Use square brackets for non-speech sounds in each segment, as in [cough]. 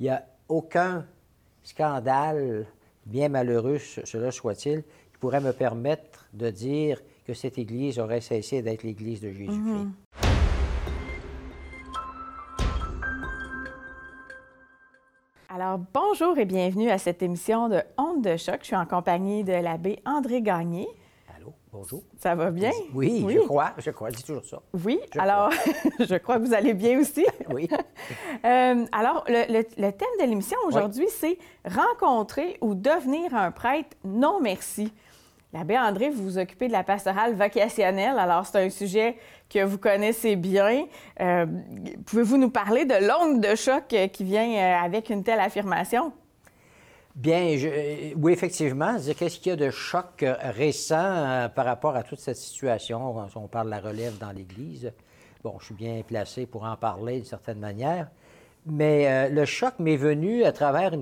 il n'y a aucun scandale, bien malheureux cela soit-il, qui pourrait me permettre de dire que cette Église aurait cessé d'être l'Église de Jésus-Christ. Mhm. Alors, bonjour et bienvenue à cette émission de Honte de choc. Je suis en compagnie de l'abbé André Gagné. Bonjour. Ça va bien? Oui, je crois, je crois, dis toujours ça. Oui, alors, [laughs] je crois que vous allez bien aussi. [laughs] oui. [laughs] Euh, alors, le, thème de l'émission aujourd'hui, c'est rencontrer ou devenir un prêtre non merci. L'abbé André, vous vous occupez de la pastorale vocationnelle. Alors, c'est un sujet que vous connaissez bien. Euh, pouvez-vous nous parler de l'onde de choc qui vient euh, avec une telle affirmation? Bien, je, oui, effectivement. Qu'est-ce qu'il y a de choc récent euh, par rapport à toute cette situation? On parle de la relève dans l'Église. Bon, je suis bien placé pour en parler d'une certaine manière. Mais le choc m'est venu à travers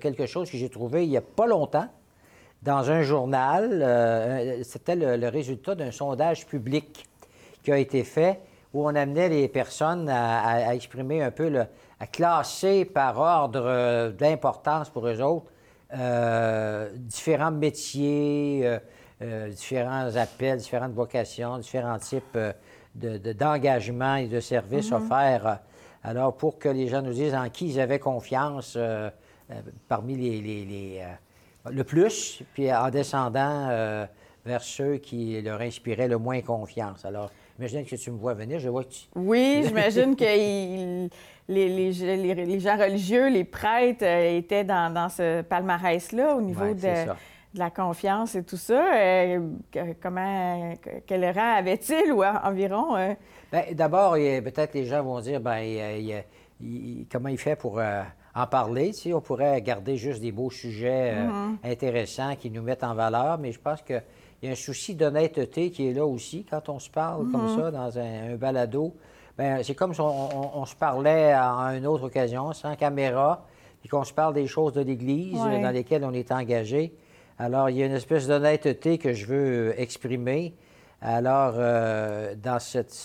quelque chose que j'ai trouvé il n'y a pas longtemps dans un journal. Euh, c'était le, résultat d'un sondage public qui a été fait où on amenait les personnes à, exprimer un peu, le, classer par ordre euh, d'importance pour eux autres euh, différents métiers, différents appels, différentes vocations, différents types d'engagement et de services mm-hmm. offerts. Alors, pour que les gens nous disent en qui ils avaient confiance parmi les le plus, puis en descendant euh, vers ceux qui leur inspiraient le moins confiance. Alors, imagine que tu me vois venir, je vois que tu... Oui, [laughs] j'imagine que les, les, gens religieux, les prêtres euh, étaient dans, ce palmarès-là au niveau de, la confiance et tout ça. Euh, comment, quel rang avait-il ou environ? Bien, D'abord, peut-être les gens vont dire, ben, comment il fait pour en parler. Tu on pourrait garder juste des beaux sujets euh, mm-hmm. intéressants qui nous mettent en valeur, mais je pense qu'il y a un souci d'honnêteté qui est là aussi quand on se parle comme mm-hmm. ça dans un, balado. Bien, c'est comme si on, se parlait à, une autre occasion, sans caméra, puis qu'on se parle des choses de l'Église dans lesquelles on est engagé. Alors, il y a une espèce d'honnêteté que je veux exprimer. Alors, euh, dans cette,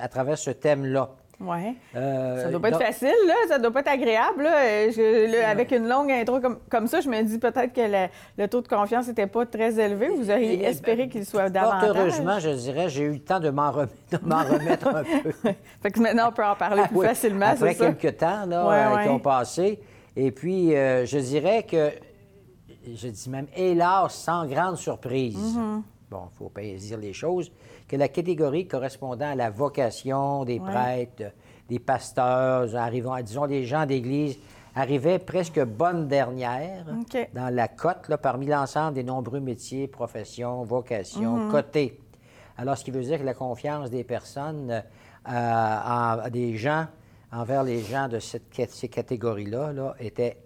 à travers ce thème-là. Oui. Euh, ça doit pas être facile, là. Ça doit pas être agréable. Là. avec une longue intro comme, ça, je me dis peut-être que le, taux de confiance n'était pas très élevé. Vous auriez espéré qu'il soit davantage. heureusement, je dirais, j'ai eu le temps de m'en [laughs] remettre, un peu. [laughs] fait que maintenant, on peut en parler plus facilement, Après quelques temps là, euh, qui ont passé. Et puis, euh, je dirais que, je dis même, hélas, sans grande surprise. Mm-hmm. Bon, il faut pas dire les choses que la catégorie correspondant à la vocation des prêtres, des pasteurs, arrivant, disons des gens d'église, arrivait presque bonne dernière dans la cote là, parmi l'ensemble des nombreux métiers, professions, vocations, mhm. cotés. Alors, ce qui veut dire que la confiance des personnes, euh, en, des gens, envers les gens de cette, ces catégories-là, là, était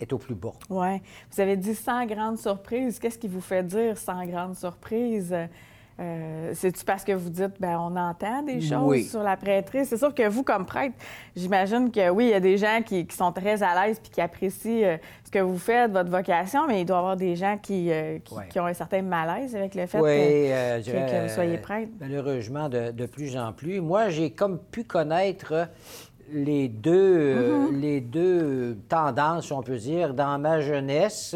est au plus bas. Oui. Vous avez dit sans grande surprise. Qu'est-ce qui vous fait dire sans grande surprise? Euh, c'est-tu parce que vous dites, ben on entend des choses sur la prêtrise? C'est sûr que vous, comme prêtre, j'imagine que oui, il y a des gens qui, sont très à l'aise puis qui apprécient euh, ce que vous faites, votre vocation, mais il doit y avoir des gens qui, euh, qui, ont un certain malaise avec le fait que, vous soyez prêtre. Malheureusement, de, de, plus en plus. Moi, j'ai comme pu connaître les deux, mm-hmm. les deux tendances, on peut dire, dans ma jeunesse.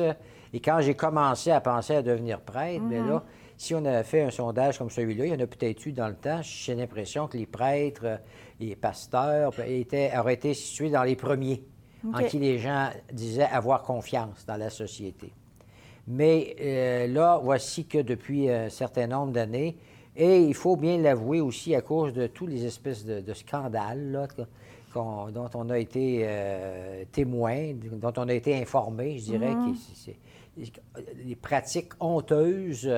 Et quand j'ai commencé à penser à devenir prêtre, ben mm-hmm. là, si on avait fait un sondage comme celui-là, il y en a peut-être eu dans le temps, j'ai l'impression que les prêtres, les pasteurs étaient, auraient été situés dans les premiers, en qui les gens disaient avoir confiance dans la société. Mais euh, là, voici que depuis un certain nombre d'années, et il faut bien l'avouer aussi à cause de tous les espèces de, scandales dont on a été euh, témoin, dont on a été informé, je dirais, mm-hmm. les pratiques honteuses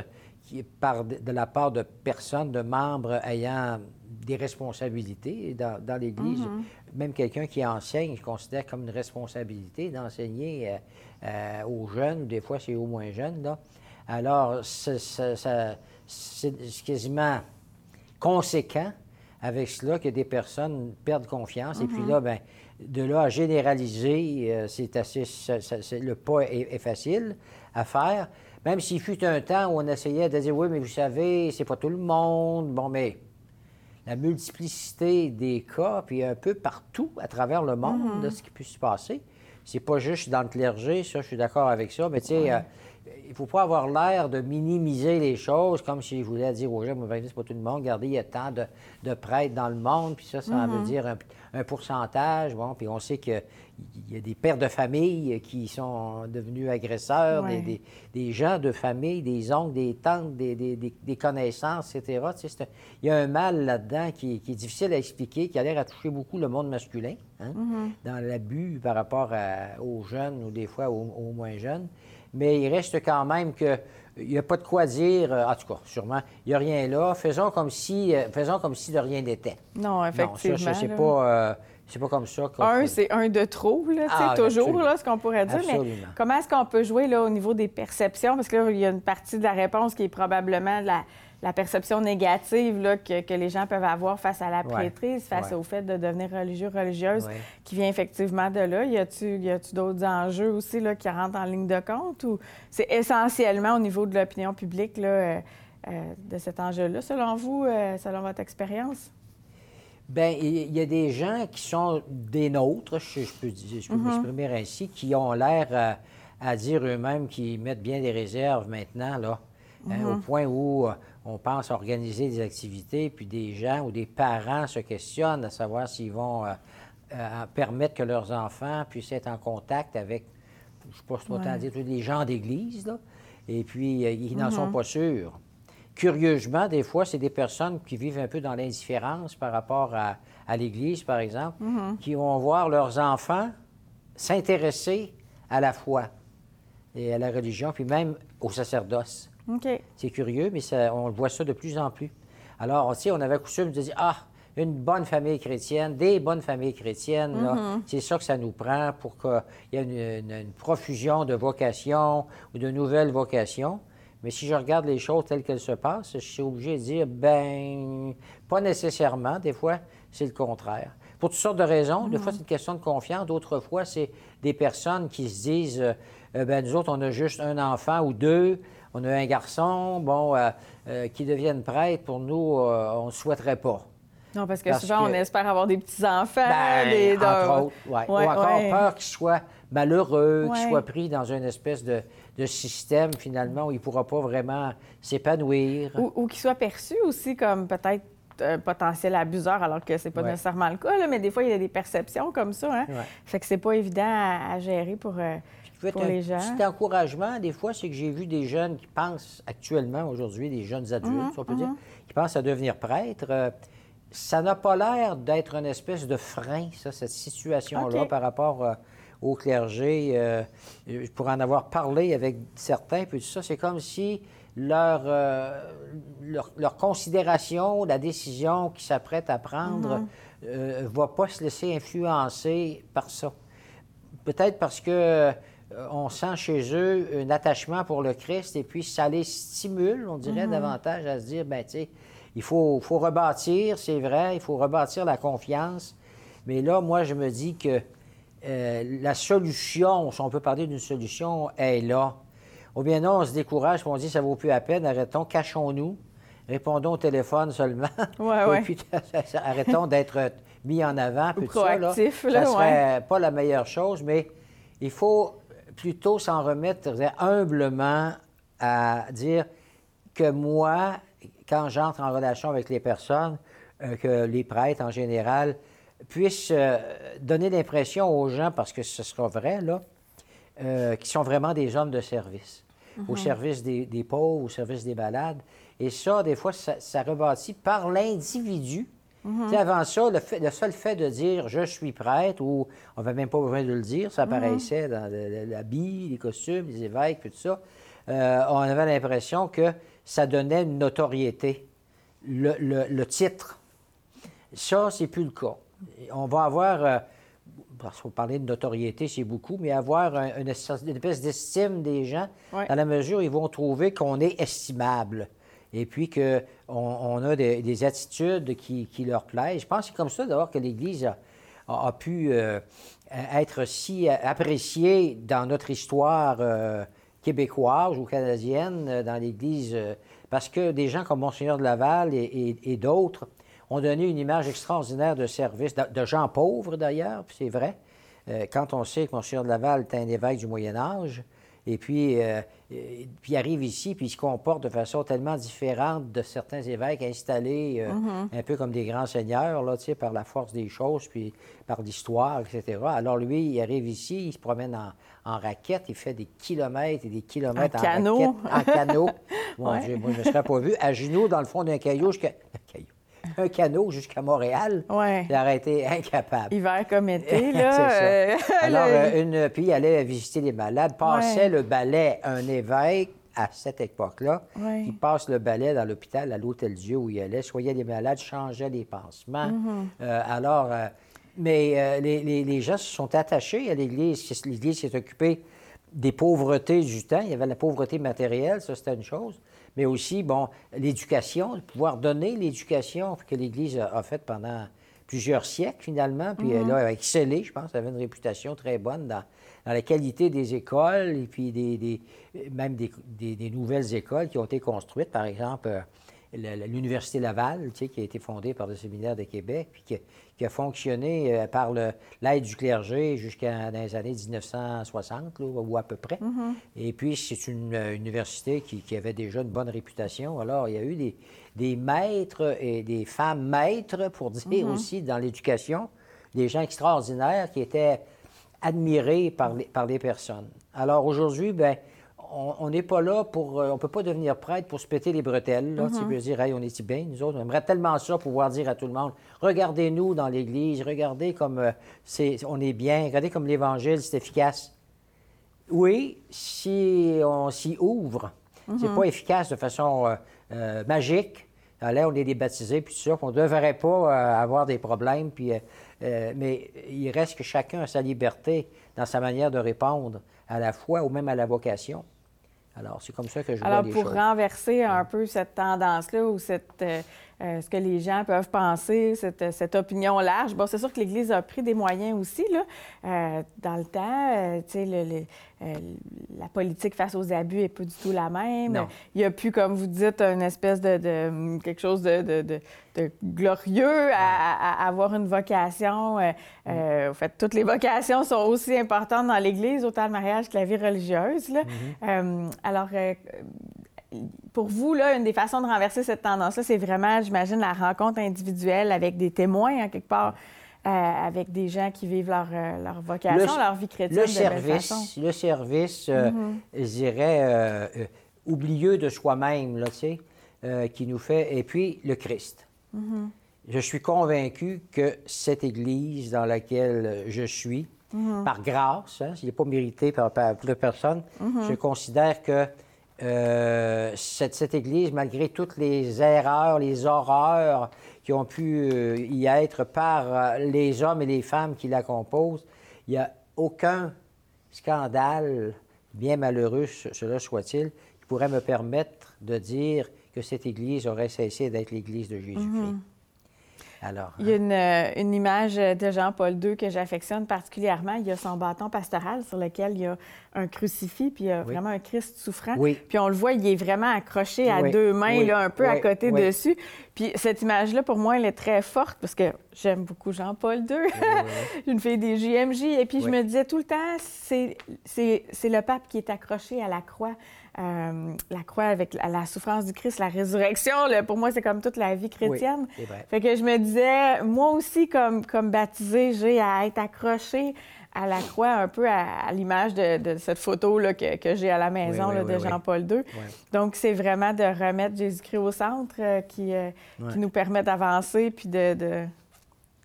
par, de la part de personnes, de membres ayant des responsabilités dans, l'Église. Mm-hmm. Même quelqu'un qui enseigne, je considère comme une responsabilité d'enseigner euh, euh, aux jeunes, des fois c'est aux moins jeunes. Là. Alors, c'est quasiment conséquent avec cela que des personnes perdent confiance. Et puis mm-hmm. là, ben, de là à généraliser, euh, c'est assez, le pas est, facile à faire. Même s'il fut un temps où on essayait de dire, oui, mais vous savez, c'est pas tout le monde. Bon, mais la multiplicité des cas, puis un peu partout à travers le monde, de mm-hmm. ce qui peut se passer, c'est pas juste dans le clergé, ça, je suis d'accord avec ça, mais tu sais, il ne faut pas avoir l'air de minimiser les choses comme si je voulais dire aux gens, c'est pas tout le monde, regardez, il y a tant de, prêtres dans le monde, puis ça, ça veut mm-hmm. dire un, pourcentage. Bon, puis on sait qu'il y a des pères de famille qui sont devenus agresseurs, des, gens de famille, des oncles, des tantes, des, connaissances, etc. il y a un mal là-dedans qui, est difficile à expliquer, qui a l'air à toucher beaucoup le monde masculin, hein, mm-hmm. dans l'abus par rapport aux jeunes ou des fois aux moins jeunes mais il reste quand même que il n'y a pas de quoi dire, euh, en tout cas, sûrement, il n'y a rien là. Faisons comme si, euh, faisons comme si de rien n'était. Non, effectivement. Non, ça, c'est pas, euh, c'est pas comme ça. Un, c'est un de trop, là, ah, toujours, là, ce qu'on pourrait dire. Mais comment est-ce qu'on peut jouer là, au niveau des perceptions? Parce que là, il y a une partie de la réponse qui est probablement la, la perception négative là, que, les gens peuvent avoir face à la prêtrise, face au fait de devenir religieux, religieuse, qui vient effectivement de là. Y a-tu d'autres enjeux aussi là, qui rentrent en ligne de compte? Ou c'est essentiellement au niveau de l'opinion publique là, euh, euh, de cet enjeu-là, selon vous, euh, selon votre expérience? Bien, il y a des gens qui sont des nôtres, je, peux, mm-hmm. m'exprimer ainsi, qui ont l'air à dire eux-mêmes qu'ils mettent bien des réserves maintenant, là, hein, au mm-hmm. point où on pense organiser des activités, puis des gens ou des parents se questionnent à savoir s'ils vont euh, euh, permettre que leurs enfants puissent être en contact avec, je ne sais pas si ouais. dire, tous les gens d'église, là, et puis euh, ils n'en sont mm-hmm. pas sûrs. Curieusement, des fois, c'est des personnes qui vivent un peu dans l'indifférence par rapport à, l'Église, par exemple, mm-hmm. qui vont voir leurs enfants s'intéresser à la foi et à la religion, puis même au sacerdoce. C'est curieux, mais on voit ça de plus en plus. Alors, on, on avait coutume de dire Ah, une bonne famille chrétienne, des bonnes familles chrétiennes, mm-hmm. c'est ça que ça nous prend pour qu'il y ait une, profusion de vocations ou de nouvelles vocations. Mais si je regarde les choses telles qu'elles se passent, je suis obligé de dire ben, pas nécessairement. Des fois, c'est le contraire. Pour toutes sortes de raisons. Des fois, mm-hmm. c'est une question de confiance. D'autres fois, c'est des personnes qui se disent euh, ben, nous autres, on a juste un enfant ou deux on a un garçon, bon, euh, euh, qui devienne prêtre, pour nous, on ne souhaiterait pas. Non, parce que souvent, on espère avoir des petits-enfants. Ben, des... entre autres, ouais. Ou encore peur qu'ils soient malheureux, qu'ils soient pris dans une espèce de, système, finalement, où il ne pourra pas vraiment s'épanouir. Ou, ou qu'il soit perçu aussi comme peut-être un potentiel abuseur, alors que c'est pas nécessairement le cas, mais des fois, il y a des perceptions comme ça. Hein? Fait que c'est pas évident à, gérer pour pour les gens. Petit encouragement, des fois, c'est que j'ai vu des jeunes qui pensent actuellement, aujourd'hui, des jeunes adultes, mhm, on peut dire, mhm. qui pensent à devenir prêtre. Euh, ça n'a pas l'air d'être une espèce de frein, ça, cette situation-là, par rapport euh, au clergé. Euh, pour en avoir parlé avec certains, puis ça, c'est comme si leur, leur, considération, la décision qu'ils s'apprêtent à prendre, ne mhm. va pas se laisser influencer par ça. Peut-être parce que euh, on sent chez eux un attachement pour le Christ et puis ça les stimule, on dirait, mhm. davantage à se dire, ben tu sais, il faut, faut rebâtir, c'est vrai, il faut rebâtir la confiance. Mais là, moi, je me dis que euh, la solution, si on peut parler d'une solution, est là. Ou bien non, on se décourage, on dit, ça vaut plus la peine, arrêtons, cachons-nous, répondons au téléphone seulement. Ouais, [laughs] et puis, [laughs] arrêtons d'être mis en avant. Ou ça, là, ça serait pas la meilleure chose, mais il faut plutôt s'en remettre humblement à dire que moi, quand j'entre en relation avec les personnes, euh, que les prêtres en général puissent euh, donner l'impression aux gens, parce que ce sera vrai, là, euh, qu'ils sont vraiment des hommes de service, au mhm. service des, pauvres, au service des malades. Et ça, des fois, ça, ça rebâtit par l'individu Mhm. Avant ça, le, seul fait de dire je suis prêtre, ou on n'avait même pas besoin de le dire, ça mhm. apparaissait dans l'habit, les costumes, les évêques, tout ça, euh, on avait l'impression que ça donnait une notoriété, le, titre. Ça, c'est plus le cas. On va avoir, euh, parce qu'on parlait de notoriété, c'est beaucoup, mais avoir une, espèce d'estime des gens, dans la mesure où ils vont trouver qu'on est estimable et puis qu'on on a des, attitudes qui, leur plaisent. Je pense que c'est comme ça d'abord que l'Église a, pu euh, être si appréciée dans notre histoire euh, québécoise ou canadienne, euh, dans l'Église, parce que des gens comme Monseigneur de Laval et, d'autres ont donné une image extraordinaire de service, de, gens pauvres d'ailleurs, c'est vrai, quand on sait que Monseigneur de Laval est un évêque du Moyen Âge, et puis, euh, puis il arrive ici, puis il se comporte de façon tellement différente de certains évêques installés euh, mm-hmm. un peu comme des grands seigneurs, là, par la force des choses, puis par l'histoire, etc. Alors lui, il arrive ici, il se promène en, en raquette, il fait des kilomètres et des kilomètres en, canot. en canot. [laughs] moi, je ne serais pas vu. À genoux, dans le fond d'un caillou, jusqu'à un canot jusqu'à Montréal. Ouais. Il aurait été incapable. Hiver comme [laughs] été, là. ça. Euh, [laughs] Alors, euh, une, puis il allait visiter les malades, passait le balai un évêque à cette époque-là. Il passe le balai dans l'hôpital, à l'Hôtel Dieu où il allait, soignait les malades, changeait les pansements. Mm-hmm. Euh, alors, mais les, les, les, gens se sont attachés à l'Église. L'Église s'est occupée des pauvretés du temps. Il y avait la pauvreté matérielle, ça c'était une chose mais aussi, bon, l'éducation, pouvoir donner l'éducation que l'Église a, faite pendant plusieurs siècles, finalement. Puis elle a excellé, je pense. Elle avait une réputation très bonne dans, la qualité des écoles et puis des, même des, des, nouvelles écoles qui ont été construites. Par exemple, euh, l'Université Laval, tu sais, qui a été fondée par le Séminaire de Québec, puis qui, qui a fonctionné euh, par l'aide du clergé jusqu'à les années 1960, ou à peu près. Mm-hmm. Et puis, c'est une euh, université qui, qui, avait déjà une bonne réputation. Alors, il y a eu des, des maîtres et des femmes maîtres, pour dire mm-hmm. aussi, dans l'éducation, des gens extraordinaires qui étaient admirés par les, par les personnes. Alors, aujourd'hui, bien, on n'est pas là pour. Euh, on peut pas devenir prêtre pour se péter les bretelles. Là, Tu veux mm-hmm. dire, hey, on est si bien, nous autres? On aimerait tellement ça pouvoir dire à tout le monde regardez-nous dans l'Église, regardez comme euh, c'est, on est bien, regardez comme l'Évangile, c'est efficace. Oui, si on s'y ouvre, c'est mm-hmm. pas efficace de façon euh, magique. Là, on est des baptisés, puis tout ça, on ne devrait pas avoir des problèmes. Puis, mais il reste que chacun a sa liberté dans sa manière de répondre à la foi ou même à la vocation. Alors, c'est comme ça que je vois Alors, les pour renverser un peu cette tendance-là ou cette, euh, euh, ce que les gens peuvent penser, cette, cette opinion large, bon, c'est sûr que l'Église a pris des moyens aussi, là. Euh, dans le temps, tu sais, le, la politique face aux abus n'est pas du tout la même. Il n'y a plus, comme vous dites, une espèce de, quelque chose de, glorieux à, avoir une vocation. Euh, euh, en fait, toutes les vocations sont aussi importantes dans l'Église, autant le mariage que la vie religieuse. Là. Mm-hmm. Euh, alors, pour vous, là, une des façons de renverser cette tendance-là, c'est vraiment, j'imagine, la rencontre individuelle avec des témoins, en quelque part. Euh, avec des gens qui vivent leur, euh, leur vocation, leur vie chrétienne le de service, façon. Le service, euh, mm-hmm. je dirais, oublieux de soi-même, là, tu sais, qui nous fait... Et puis, le Christ. Mm-hmm. Je suis convaincu que cette Église dans laquelle je suis, mm-hmm. par grâce, hein, n'est pas mérité par, par toute personne, je considère que cette, cette, Église, malgré toutes les erreurs, les horreurs qui ont pu euh, y être par euh, les hommes et les femmes qui la composent. Il n'y a aucun scandale, bien malheureux cela soit-il, qui pourrait me permettre de dire que cette Église aurait cessé d'être l'Église de Jésus-Christ. Il y a euh, une, image de Jean-Paul II que j'affectionne particulièrement. Il y a son bâton pastoral sur lequel il y a un crucifix, puis il y a vraiment un Christ souffrant. Puis on le voit, il est vraiment accroché à deux mains, là, un peu à côté dessus. Puis cette image-là, pour moi, elle est très forte parce que j'aime beaucoup Jean-Paul II. [laughs] une fille des JMJ. Et puis je me disais tout le temps, c'est le pape qui est accroché à la croix. Euh, la croix avec la, souffrance du Christ, la résurrection, pour moi, c'est comme toute la vie chrétienne. fait que je me disais, moi aussi, comme, comme baptisé, j'ai à être accroché à la croix, un peu à, l'image de, cette photo là, que, j'ai à la maison de Jean-Paul II. Donc, c'est vraiment de remettre Jésus-Christ au centre euh, qui, euh, qui, nous permet d'avancer puis de,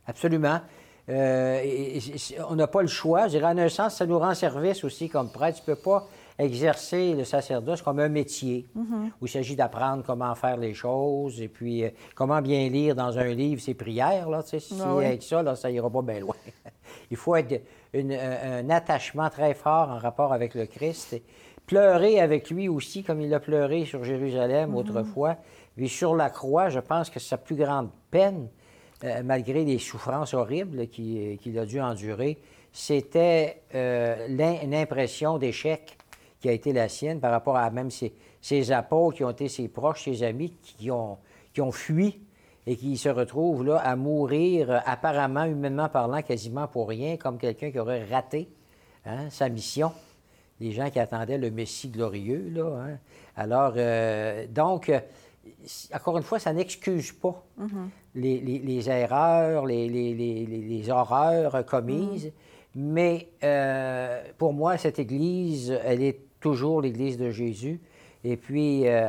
Absolument. on n'a pas le choix. Je dirais, en un sens, ça nous rend service aussi comme prêtre. Tu ne peux pas exercer le sacerdoce comme un métier, mhm. où il s'agit d'apprendre comment faire les choses et puis euh, comment bien lire dans un livre ses prières. Là, si ah avec ça, là, ça ira pas bien loin. [laughs] il faut être un attachement très fort en rapport avec le Christ. Et pleurer avec lui aussi, comme il a pleuré sur Jérusalem mhm. autrefois. Puis sur la croix, je pense que sa plus grande peine, euh, malgré les souffrances horribles euh, qu'il a dû endurer, c'était l'impression d'échec qui a été la sienne par rapport à même ses, apôtres qui ont été ses proches, ses amis, qui ont, qui ont fui et qui se retrouve là à mourir, apparemment, humainement parlant, quasiment pour rien, comme quelqu'un qui aurait raté hein, sa mission. Les gens qui attendaient le Messie glorieux, là. Hein. Alors, donc, encore une fois, ça n'excuse pas mm-hmm. les, erreurs, les, horreurs commises. Mm-hmm. Mais euh, pour moi, cette Église, elle est toujours l'Église de Jésus. Et puis, euh,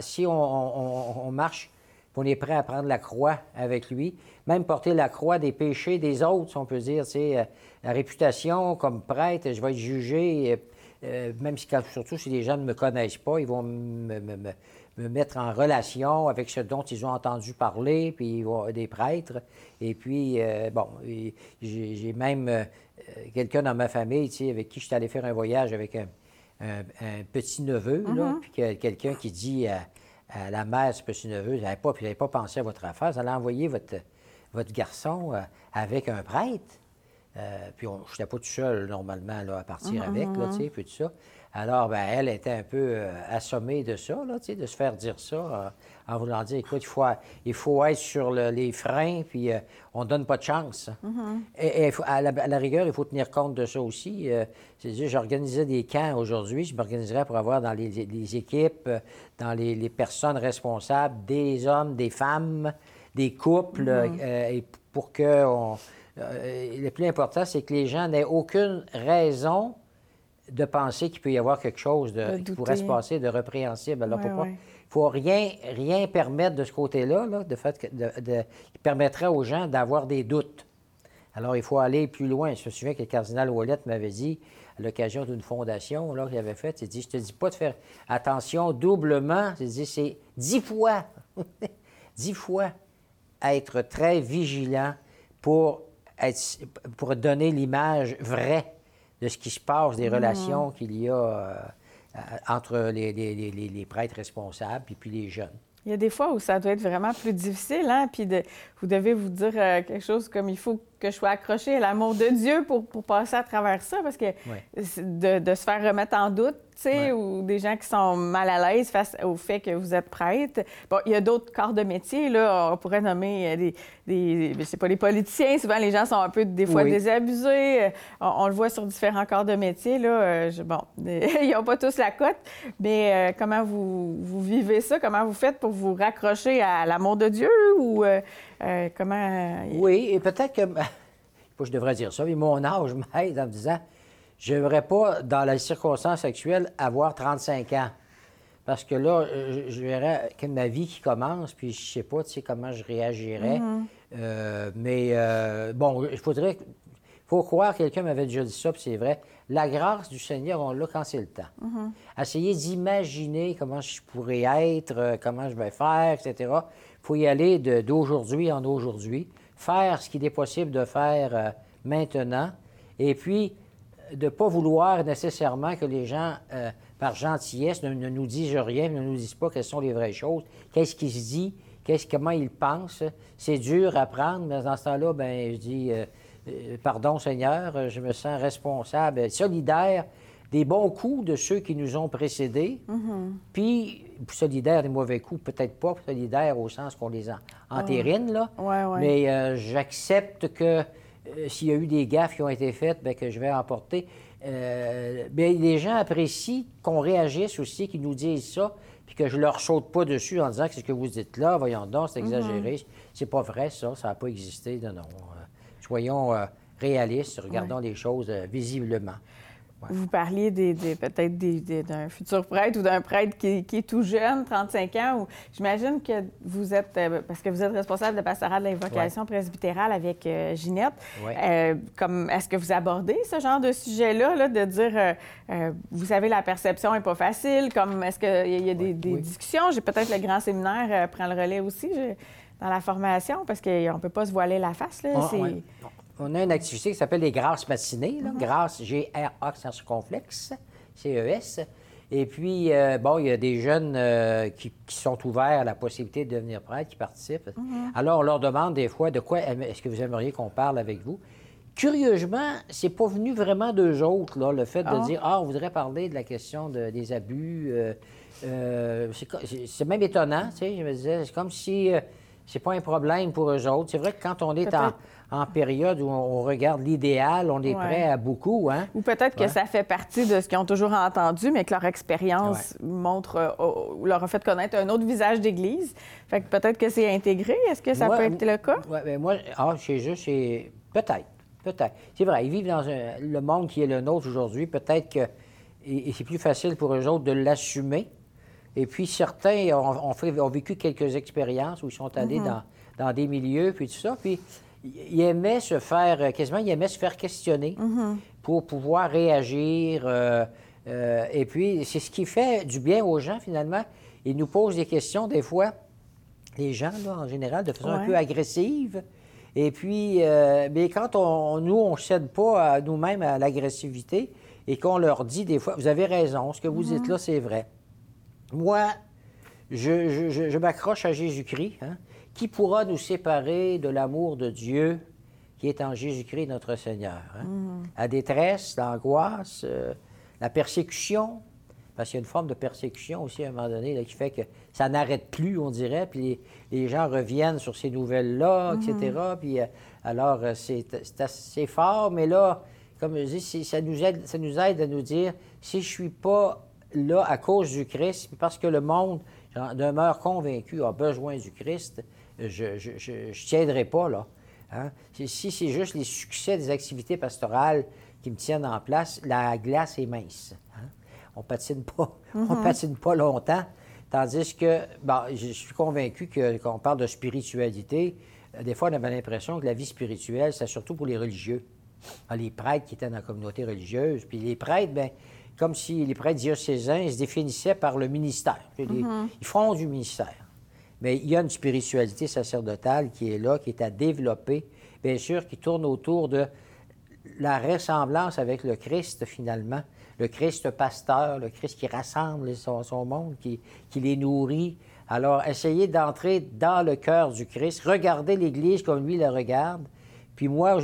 si on, marche, on est prêt à prendre la croix avec lui, même porter la croix des péchés des autres, si on peut dire, c'est euh, la réputation comme prêtre, je vais être jugé, même si, surtout si les gens ne me connaissent pas, ils vont me, me mettre en relation avec ce dont ils ont entendu parler, puis des prêtres. Et puis, euh, bon, j'ai même euh, quelqu'un dans ma famille, tu sais, avec qui je suis allé faire un voyage avec un, petit-neveu, là, mm-hmm. puis quelqu'un qui dit à, la mère ce petit-neveu, vous n'avez pas, pas pensé à votre affaire, vous allez envoyer votre, votre garçon euh, avec un prêtre? Puis je n'étais pas tout seul, normalement, là, à partir mm-hmm. avec, là, tu sais, puis tout ça. Alors, ben, elle était un peu euh, assommée de ça, là, de se faire dire ça, euh, en voulant dire, écoute, il faut, il faut être sur les freins, puis euh, on ne donne pas de chance. Mm-hmm. Et, à, la, rigueur, il faut tenir compte de ça aussi. C'est-à-dire, j'organisais des camps aujourd'hui, je m'organiserais pour avoir dans les, équipes, dans les, personnes responsables, des hommes, des femmes, des couples, mm-hmm. et pour que... le plus important, c'est que les gens n'aient aucune raison de penser qu'il peut y avoir quelque chose de, qui pourrait se passer de répréhensible. Alors, il ne faut rien, rien permettre de ce côté-là, de fait que, de, qui permettrait aux gens d'avoir des doutes. Alors, il faut aller plus loin. Je me souviens que le cardinal Wallet m'avait dit, à l'occasion d'une fondation qu'il avait faite, il dit, je te dis pas de faire attention doublement, il dit, c'est dix fois, [laughs] dix fois être très vigilant pour, être, pour donner l'image vraie de ce qui se passe, des mm. relations qu'il y a euh, euh, entre les, prêtres responsables et puis les jeunes. Il y a des fois où ça doit être vraiment plus difficile, hein? Puis de, vous devez vous dire euh, quelque chose comme il faut que je sois accroché à l'amour de Dieu pour, passer à travers ça, parce que de, se faire remettre en doute, tu sais, ou des gens qui sont mal à l'aise face au fait que vous êtes prêtre. Bon, il y a d'autres corps de métier, là, on pourrait nommer des, des je sais pas, les politiciens, souvent les gens sont un peu des fois désabusés, on, le voit sur différents corps de métier, là, euh, bon, [laughs] ils n'ont pas tous la cote, mais euh, comment vous, vous, vivez ça, comment vous faites pour vous raccrocher à l'amour de Dieu, ou euh, comment. Euh, oui, et peut-être que. [laughs] je devrais dire ça, mais mon âge [laughs] m'aide en me disant je n'aimerais pas, dans la circonstance actuelle, avoir 35 ans. Parce que là, je, verrais que ma vie qui commence, puis je ne sais pas, tu sais, comment je réagirais. Mm-hmm. Euh, mais bon, il faudrait. Il faut croire, quelqu'un m'avait déjà dit ça, puis c'est vrai. La grâce du Seigneur, on l'a quand c'est le temps. Mm-hmm. Essayer d'imaginer comment je pourrais être, comment je vais faire, etc. Il faut y aller d'aujourd'hui en aujourd'hui, faire ce qu'il est possible de faire euh, maintenant, et puis de ne pas vouloir nécessairement que les gens, euh, par gentillesse, ne, nous disent rien, ne nous disent pas quelles sont les vraies choses, qu'est-ce qui se dit, qu'est-ce, comment ils pensent. C'est dur à prendre, mais dans ce temps-là, ben, je dis, euh, pardon Seigneur, je me sens responsable, solidaire des bons coups de ceux qui nous ont précédés, mm-hmm. puis solidaire des mauvais coups, peut-être pas solidaire au sens qu'on les entérine, là. Mais euh, j'accepte que euh, s'il y a eu des gaffes qui ont été faites, bien, que je vais emporter. Euh, bien, les gens apprécient qu'on réagisse aussi, qu'ils nous disent ça, puis que je leur saute pas dessus en disant que ce que vous dites là, voyons donc, c'est exagéré. C'est pas vrai, ça, ça n'a pas existé. Non, non. soyons réalistes, regardons les choses visiblement. Vous parliez des, peut-être d'un futur prêtre ou d'un prêtre qui, est tout jeune, 35 ans. J'imagine que vous êtes, euh, parce que vous êtes responsable de pastorat de l'invocation presbytérale avec euh, Ginette. Euh, comme Est-ce que vous abordez ce genre de sujet-là, là, de dire, vous savez, la perception n'est pas facile, comme est-ce qu'il y a des, discussions? J'ai peut-être le grand séminaire prend le relais aussi dans la formation, parce qu'on ne peut pas se voiler la face. Là, ah, on a une activité qui s'appelle les grâces matinées, là. grâce G-R-A sans circonflexe, C-E-S. Et puis, euh, bon, il y a des jeunes euh, qui, sont ouverts à la possibilité de devenir prêtres, qui participent. Mhm. Alors, on leur demande des fois de quoi est-ce que vous aimeriez qu'on parle avec vous? Curieusement, c'est pas venu vraiment d'eux autres, là, le fait de ah. dire Ah, on voudrait parler de la question des abus. Euh, c'est même étonnant, tu sais. Je me disais, c'est comme si c'est pas un problème pour eux autres. C'est vrai que quand on est en, période où on regarde l'idéal, on est prêt à beaucoup. Hein? Ou peut-être que ça fait partie de ce qu'ils ont toujours entendu, mais que leur expérience montre, euh, leur a fait connaître un autre visage d'Église. Fait que peut-être que c'est intégré. Est-ce que ça peut être le cas? Oui, mais moi, ah, chez eux, c'est peut-être. Peut-être. C'est vrai, ils vivent dans le monde qui est le nôtre aujourd'hui. Peut-être que et, c'est plus facile pour eux autres de l'assumer. Et puis certains ont, fait, ont, vécu quelques expériences où ils sont allés mm-hmm. dans, dans, des milieux, puis tout ça. Puis ils aimaient se faire, quasiment, ils aimaient se faire questionner mm-hmm. pour pouvoir réagir. Euh, euh, et puis c'est ce qui fait du bien aux gens, finalement. Ils nous posent des questions, des fois, les gens, là, en général, de façon un peu agressive. Et puis, euh, mais quand on, nous, on ne cède pas à nous-mêmes à l'agressivité et qu'on leur dit des fois, vous avez raison, ce que vous dites là, c'est vrai. Moi, je, m'accroche à Jésus-Christ. Hein. Qui pourra nous séparer de l'amour de Dieu qui est en Jésus-Christ notre Seigneur? Hein? Mm. La détresse, l'angoisse, euh, la persécution, parce qu'il y a une forme de persécution aussi à un moment donné qui fait que ça n'arrête plus, on dirait, puis les, gens reviennent sur ces nouvelles-là, etc. Mm-hmm. Puis euh, alors, euh, c'est assez fort, mais là, comme je dis, ça nous, aide, ça nous aide à nous dire, si je ne suis pas là à cause du Christ, parce que le monde demeure convaincu, a besoin du Christ, je ne tiendrai pas là. Hein. Si c'est juste les succès des activités pastorales qui me tiennent en place, la glace est mince. Hein. On patine pas, [laughs] on mm-hmm. patine pas longtemps. Tandis que, bon, je suis convaincu que quand on parle de spiritualité, euh, des fois, on avait l'impression que la vie spirituelle, c'est surtout pour les religieux. Ah, les prêtres qui étaient dans la communauté religieuse. Puis les prêtres, bien, comme si les prêtres diocésains se définissaient par le ministère. Mhm. Ils font du ministère. Mais il y a une spiritualité sacerdotale qui est là, qui est à développer, bien sûr, qui tourne autour de la ressemblance avec le Christ, finalement. Le Christ pasteur, le Christ qui rassemble son, monde, qui, qui, les nourrit. Alors, essayez d'entrer dans le cœur du Christ, regardez l'Église comme lui la regarde. Puis moi,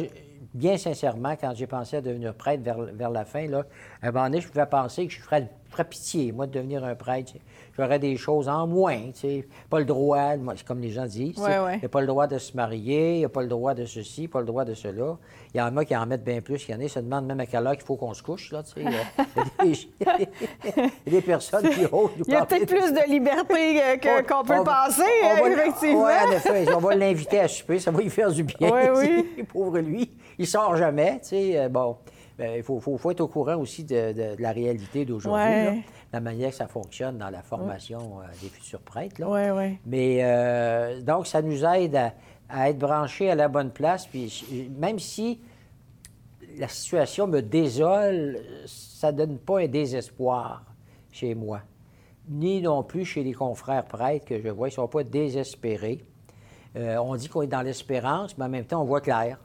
bien sincèrement, quand j'ai pensé à devenir prêtre vers, la fin, là, à un moment donné, je pouvais penser que je ferais, pitié, moi, de devenir un prêtre. J'aurais des choses en moins, tu sais. Pas le droit, c'est comme les gens disent. Il n'y a pas le droit de se marier, il n'y a pas le droit de ceci, pas le droit de cela. Il y en a qui en mettent bien plus qu'il y en a. Ça demande même à quelle heure qu'il faut qu'on se couche, là, tu sais. il, y a [laughs] [laughs] des, personnes qui osent Il y a peut-être plus de liberté qu'on peut le penser, effectivement. Oui, en effet. On va l'inviter à souper, ça va lui faire du bien. Oui, [laughs] oui. Pauvre lui il sort jamais, tu sais. Euh, bon, ben, il faut, faut, être au courant aussi de, la réalité d'aujourd'hui, la manière que ça fonctionne dans la formation euh, des futurs prêtres. Là. Ouais, ouais. Mais euh, donc, ça nous aide à, être branchés à la bonne place. Puis même si la situation me désole, ça ne donne pas un désespoir chez moi, ni non plus chez les confrères prêtres que je vois. Ils ne sont pas désespérés. on dit qu'on est dans l'espérance, mais en même temps, on voit clair.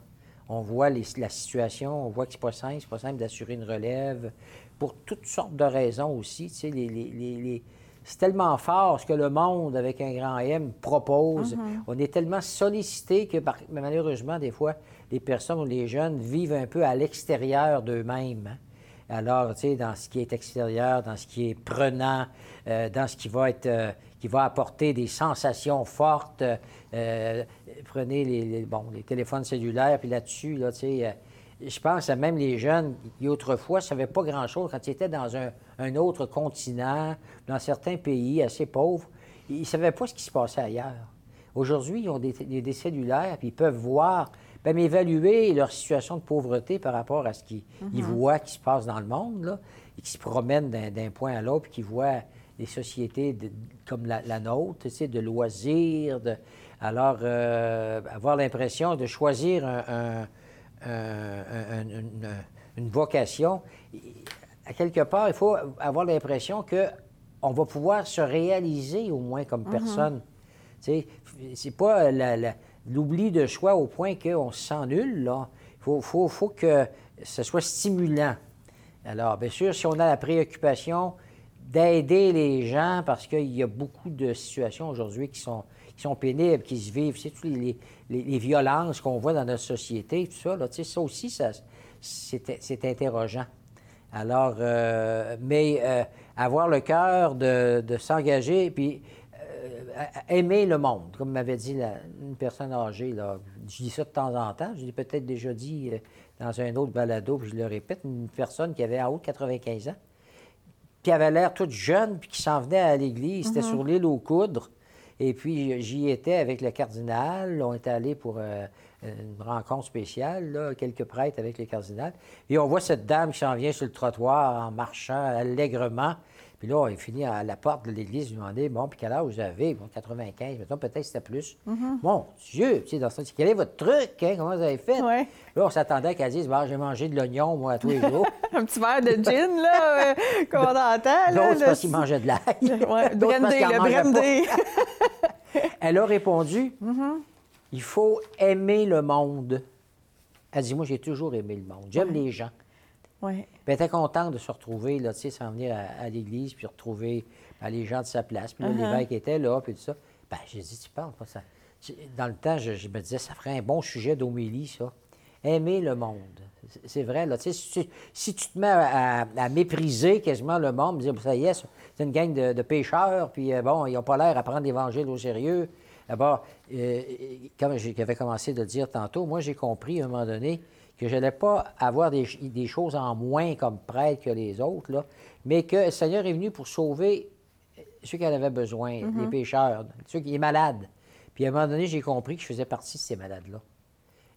On voit la situation, on voit que c'est pas simple, c'est pas simple d'assurer une relève, pour toutes sortes de raisons aussi. Tu sais, les, c'est tellement fort ce que le monde, avec un grand M, propose. Mm-hmm. On est tellement sollicité que, malheureusement, des fois, les personnes ou les jeunes vivent un peu à l'extérieur d'eux-mêmes. Hein. Alors, tu sais, dans ce qui est extérieur, dans ce qui est prenant, euh, dans ce qui va être, euh, qui va apporter des sensations fortes. Euh, prenez les, bon, les téléphones cellulaires, puis là-dessus, là, tu sais, je pense à même les jeunes qui autrefois ne savaient pas grand-chose quand ils étaient dans un, autre continent, dans certains pays assez pauvres. Ils ne savaient pas ce qui se passait ailleurs. Aujourd'hui, ils ont des, des, cellulaires, puis ils peuvent voir, même évaluer leur situation de pauvreté par rapport à ce qu'ils mm-hmm. voient qui se passe dans le monde, là, et qui se promènent d'un point à l'autre, qui voient des sociétés comme la, nôtre, tu sais, de loisirs. De... Alors, euh, avoir l'impression de choisir une, vocation, à quelque part, il faut avoir l'impression qu'on va pouvoir se réaliser au moins comme mm-hmm. personne. Tu sais, c'est pas l'oubli de choix au point qu'on se sent là. Il faut, que ce soit stimulant. Alors, bien sûr, si on a la préoccupation d'aider les gens parce qu'il y a beaucoup de situations aujourd'hui qui sont, pénibles, qui se vivent. C'est toutes les, violences qu'on voit dans notre société, tout ça. Ça aussi, ça, c'est, interrogeant. Alors, euh, mais euh, avoir le cœur de, de s'engager, puis aimer le monde, comme m'avait dit une personne âgée. Là. Je dis ça de temps en temps. Je l'ai peut-être déjà dit dans un autre balado, puis je le répète, une personne qui avait en haut de 95 ans, qui avait l'air toute jeune, puis qui s'en venait à l'église. C'était mhm. sur l'île aux Coudres. Et puis, j'y étais avec le cardinal. On était allé pour euh, une rencontre spéciale, là, quelques prêtres avec le cardinal. Et on voit cette dame qui s'en vient sur le trottoir en marchant allègrement. Puis là, il finit à la porte de l'église, lui demander Bon, puis quel âge vous avez? Bon, 95, maintenant peut-être c'était plus. Mm-hmm. Mon Dieu, tu sais, dans ce quel est votre truc hein? Comment vous avez fait? Là, on s'attendait qu'elle dise Bon, j'ai mangé de l'oignon, moi, tous les [laughs] jours. Un petit verre de gin, là, euh, comme on [laughs] entend. D'autres parce qu'ils mangeaient de l'ail. [laughs] ouais, Brandé, le brandé. Elle a répondu mm-hmm. Il faut aimer le monde. Elle dit Moi, j'ai toujours aimé le monde. J'aime les gens. Oui. elle était contente de se retrouver, là, tu sais, s'en venir à, l'église, puis retrouver ben, les gens de sa place. Puis là, uh-huh. l'évêque était là, puis tout ça. Ben, j'ai dit, tu parles pas ça. Dans le temps, je, me disais, ça ferait un bon sujet d'homélie, ça. Aimer le monde. C'est vrai, là. Tu sais, si, tu te mets à, mépriser quasiment le monde, dire, ça y est, c'est une gang de, pêcheurs, puis euh, bon, ils n'ont pas l'air à prendre l'Évangile au sérieux. D'abord, euh, comme j'avais commencé de le dire tantôt, moi, j'ai compris à un moment donné que je n'allais pas avoir des, choses en moins comme prêtre que les autres, là, mais que le Seigneur est venu pour sauver ceux qui en avaient besoin, les mm-hmm. pécheurs, ceux qui sont malades. Puis à un moment donné, j'ai compris que je faisais partie de ces malades-là.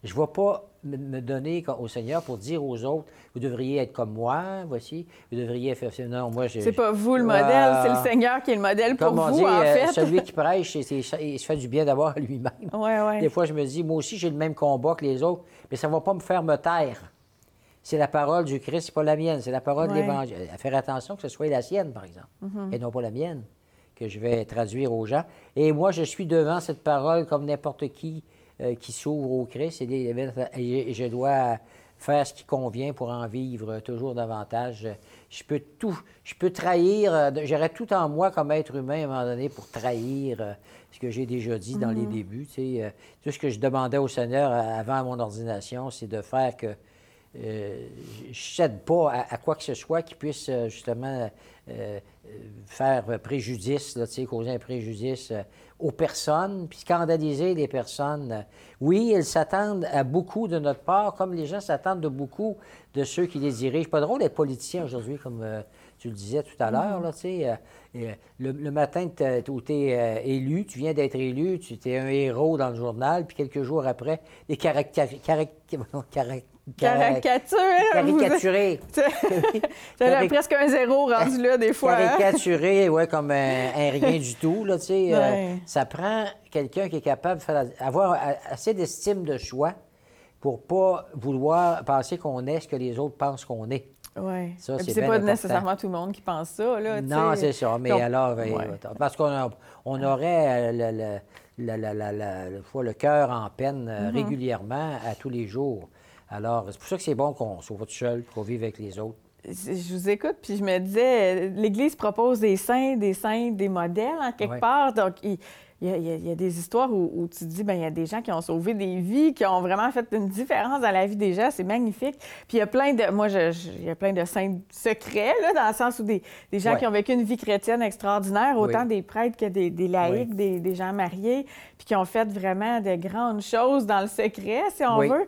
Je ne vais pas me donner au Seigneur pour dire aux autres, vous devriez être comme moi, voici, vous devriez faire. Non, moi, je. C'est pas vous le modèle, c'est le Seigneur qui est le modèle pour vous, en euh, fait. Celui qui [laughs] prêche, il se fait du bien d'abord à [laughs] lui-même. Ouais, ouais. Des fois, je me dis, moi aussi, j'ai le même combat que les autres, mais ça ne va pas me faire me taire. C'est la parole du Christ, c'est pas la mienne, c'est la parole de l'Évangile. À faire attention que ce soit la sienne, par exemple, mm-hmm. et non pas la mienne, que je vais traduire aux gens. Et moi, je suis devant cette parole comme n'importe qui euh, qui s'ouvre au Christ et, je dois faire ce qui convient pour en vivre toujours davantage. Je peux tout, je peux trahir, euh, j'aurais tout en moi comme être humain à un moment donné pour trahir euh, ce que j'ai déjà dit dans les mhm. débuts. Tu tout ce que je demandais au Seigneur avant mon ordination, c'est de faire que cède pas à, quoi que ce soit qui puisse justement faire préjudice, là, causer un préjudice aux personnes, puis scandaliser les personnes. Oui, elles s'attendent à beaucoup de notre part, comme les gens s'attendent de beaucoup de ceux qui les dirigent. Pas drôle d'être politicien aujourd'hui, comme euh, tu le disais tout à l'heure. Là, euh, euh, le, le, matin où tu es élu, tu viens d'être élu, tu es un héros dans le journal, puis quelques jours après, les caractères... [laughs] Caricature. Caricaturé. [laughs] C'est presque un zéro rendu là, des fois. Hein? Caricaturé, oui, comme un, rien du tout. Là, tu sais, euh, ça prend quelqu'un qui est capable d'avoir assez d'estime de soi pour pas vouloir penser qu'on est ce que les autres pensent qu'on est. Oui. c'est pas nécessairement tout le monde qui pense ça. Là, non, c'est ça. Mais alors, parce qu'on on aurait le, le, le cœur en peine euh, mm-hmm. régulièrement à tous les jours. Alors, c'est pour ça que c'est bon qu'on soit tout seul, qu'on vive avec les autres. Je vous écoute, puis je me disais, l'Église propose des saints, des saints, des modèles en quelque part. Donc, il, y a, des histoires où, tu te dis, bien, il y a des gens qui ont sauvé des vies, qui ont vraiment fait une différence dans la vie des gens. C'est magnifique. Puis il y a plein de, moi, il y a plein de saints secrets, là, dans le sens où des, gens qui ont vécu une vie chrétienne extraordinaire, autant des prêtres que des, laïcs, des, gens mariés, puis qui ont fait vraiment de grandes choses dans le secret, si on veut.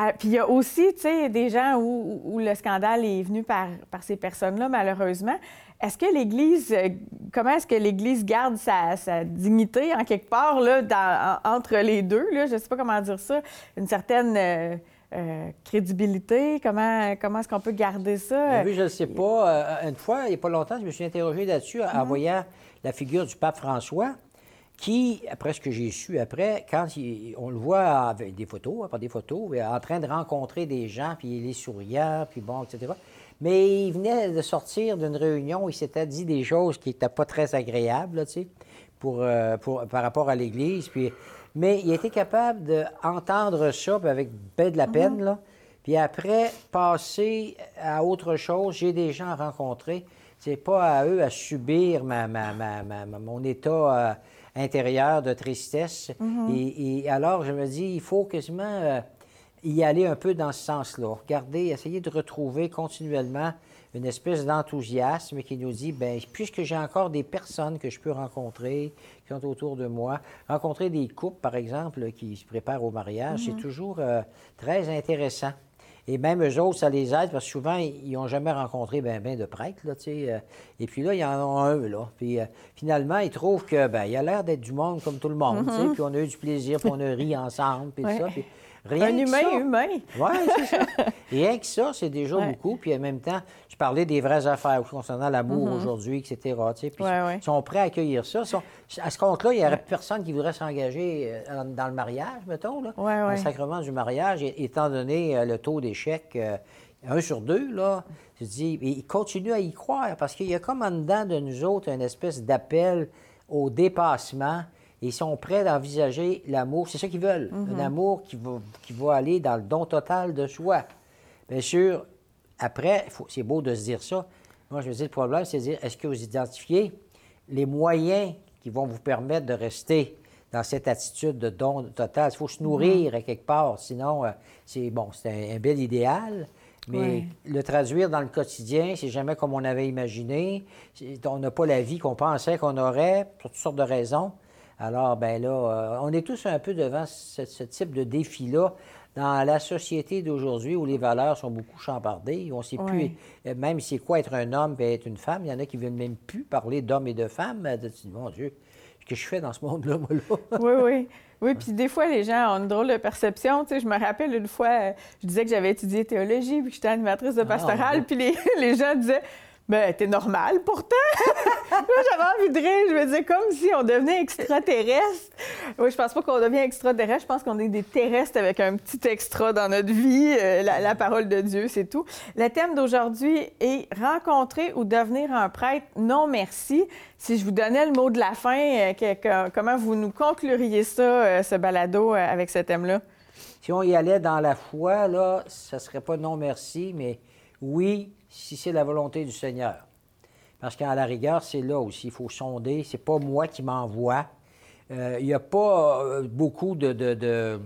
Ah, puis il y a aussi, tu sais, des gens où, le scandale est venu par, par ces personnes-là, malheureusement. Est-ce que l'Église, euh, comment est-ce que l'Église garde sa, dignité en quelque part là, entre les deux? Là? Je ne sais pas comment dire ça. Une certaine euh, euh, crédibilité. Comment, comment est-ce qu'on peut garder ça? Oui, je ne sais pas. une fois, il n'y a pas longtemps, je me suis interrogé là-dessus en mhm. voyant la figure du pape François qui, après ce que j'ai su après, quand on le voit avec des photos, par des photos, en train de rencontrer des gens, puis il est souriant, puis bon, etc. Mais il venait de sortir d'une réunion où il s'était dit des choses qui n'étaient pas très agréables, tu sais, pour, euh, pour, par rapport à l'Église. Puis, mais il était capable d'entendre ça avec ben de la peine, mhm. là. Puis après, passer à autre chose, j'ai des gens rencontrés. C'est pas à eux à subir ma, ma, ma, mon état... Euh, intérieur de tristesse. Mhm. et, alors, je me dis, il faut quasiment euh, y aller un peu dans ce sens-là. Regarder, essayer de retrouver continuellement une espèce d'enthousiasme qui nous dit, ben puisque j'ai encore des personnes que je peux rencontrer, qui sont autour de moi, rencontrer des couples, par exemple, qui se préparent au mariage, c'est mhm. toujours euh, très intéressant. Et même eux autres, ça les aide parce que souvent, ils n'ont jamais rencontré ben, ben de prêtres, là, tu sais. Euh. et puis là, il y en a un, là. Puis euh, finalement, ils trouvent que, ben, il a l'air d'être du monde comme tout le monde. Mhm. Puis on a eu du plaisir, puis on a ri ensemble, puis ça. Rien un humain humain. Oui, c'est ça. [laughs] Rien que ça, c'est déjà beaucoup. Puis en même temps, je parlais des vraies affaires concernant l'amour mhm. aujourd'hui, etc. Puis ils sont prêts à accueillir ça. à ce compte-là, il n'y aurait personne qui voudrait s'engager euh, dans le mariage, mettons, là, dans le sacrement du mariage, étant donné euh, le taux d'échec. Euh, un sur deux, là, je dis, ils continuent à y croire parce qu'il y a comme en dedans de nous autres une espèce d'appel au dépassement ils sont prêts d'envisager l'amour. C'est ça qu'ils veulent. Un mhm. amour qui va, qui va aller dans le don total de soi. Bien sûr, après, c'est beau de se dire ça. Moi, je me dis, le problème, c'est de dire, est-ce que vous identifiez les moyens qui vont vous permettre de rester dans cette attitude de don total? Il faut se nourrir à quelque part, sinon, euh, c'est bon, c'est un, bel idéal. Mais le traduire dans le quotidien, c'est jamais comme on avait imaginé. On n'a pas la vie qu'on pensait qu'on aurait, pour toutes sortes de raisons. Alors, ben là, euh, on est tous un peu devant ce, type de défi-là dans la société d'aujourd'hui où les valeurs sont beaucoup chambardées. On ne sait plus euh, même c'est quoi être un homme et être une femme. Il y en a qui ne veulent même plus parler d'homme et de femme. Mon Dieu, qu'est-ce que je fais dans ce monde-là, moi, là? [laughs] oui, oui. Oui, puis des fois, les gens ont une drôle de perception. Tu sais, je me rappelle une fois, je disais que j'avais étudié théologie, puis que j'étais animatrice de ah, pastorale, puis les, [laughs] les gens disaient ben, t'es normal pourtant. [laughs] là, j'avais envie de rire. Je me disais comme si on devenait extraterrestre. Oui, je pense pas qu'on devient extraterrestre. Je pense qu'on est des terrestres avec un petit extra dans notre vie. Euh, la, parole de Dieu, c'est tout. Le thème d'aujourd'hui est rencontrer ou devenir un prêtre. Non, merci. Si je vous donnais le mot de la fin, euh, comment vous nous concluriez ça, euh, ce balado, avec ce thème-là? Si on y allait dans la foi, là, ça serait pas non merci, mais oui, si c'est la volonté du Seigneur. Parce qu'à la rigueur, c'est là aussi, il faut sonder. C'est pas moi qui m'envoie. Euh, il n'y a pas euh, beaucoup de, de,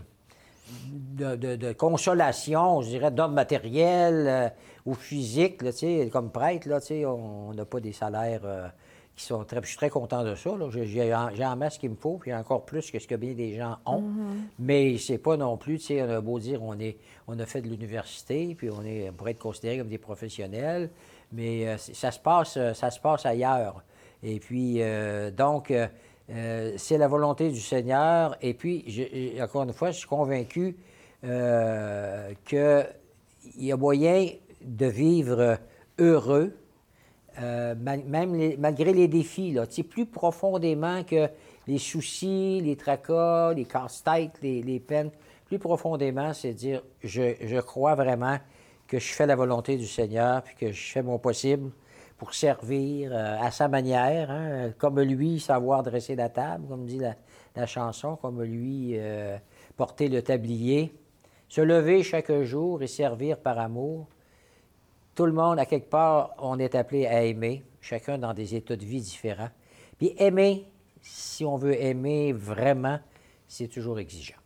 de, consolation, je dirais, d'ordre matériel euh, ou physique. Là, comme prêtre, là, on n'a pas des salaires qui sont très. Je suis très content de ça. J'ai en masse ce qu'il me faut, puis encore plus que ce que bien des gens ont. Mm-hmm. Mais c'est pas non plus, tu sais, on a beau dire, on, est, on a fait de l'université, puis on, est, pourrait être considéré comme des professionnels, mais euh, ça, se passe, ça se passe ailleurs. Et puis, euh, donc, euh, c'est la volonté du Seigneur. Et puis, encore une fois, je suis convaincu qu'il y a moyen de vivre heureux euh, même malgré les défis, là, plus profondément que les soucis, les tracas, les casse-têtes, les, peines, plus profondément, c'est dire je, crois vraiment que je fais la volonté du Seigneur, puis que je fais mon possible pour servir euh, à sa manière, hein, comme lui, savoir dresser la table, comme dit la, chanson, comme lui, euh, porter le tablier, se lever chaque jour et servir par amour tout le monde, à quelque part, on est appelé à aimer, chacun dans des états de vie différents. Puis aimer, si on veut aimer vraiment, c'est toujours exigeant.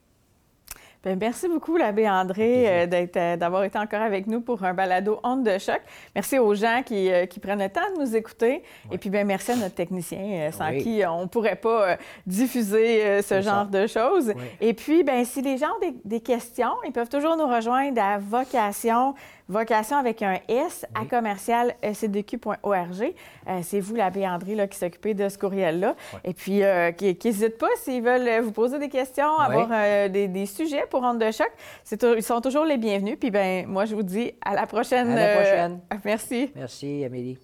Bien, merci beaucoup, l'abbé André, euh, euh, d'avoir été encore avec nous pour un balado Honte de choc. Merci aux gens qui, euh, qui prennent le temps de nous écouter. Et puis, bien, merci à notre technicien, sans qui on ne pourrait pas diffuser ce genre de choses. Et puis, bien, si les gens ont des, des, questions, ils peuvent toujours nous rejoindre à vocation vocation avec un S à commercial euh, euh, c'est vous, l'abbé André, là, qui s'occupez de ce courriel-là. Et puis, euh, pas s'ils veulent euh, vous poser des questions, avoir des, sujets pour rendre de choc. Ils sont toujours les bienvenus. Puis, ben moi, je vous dis à la prochaine. À la prochaine. merci. Merci, Amélie.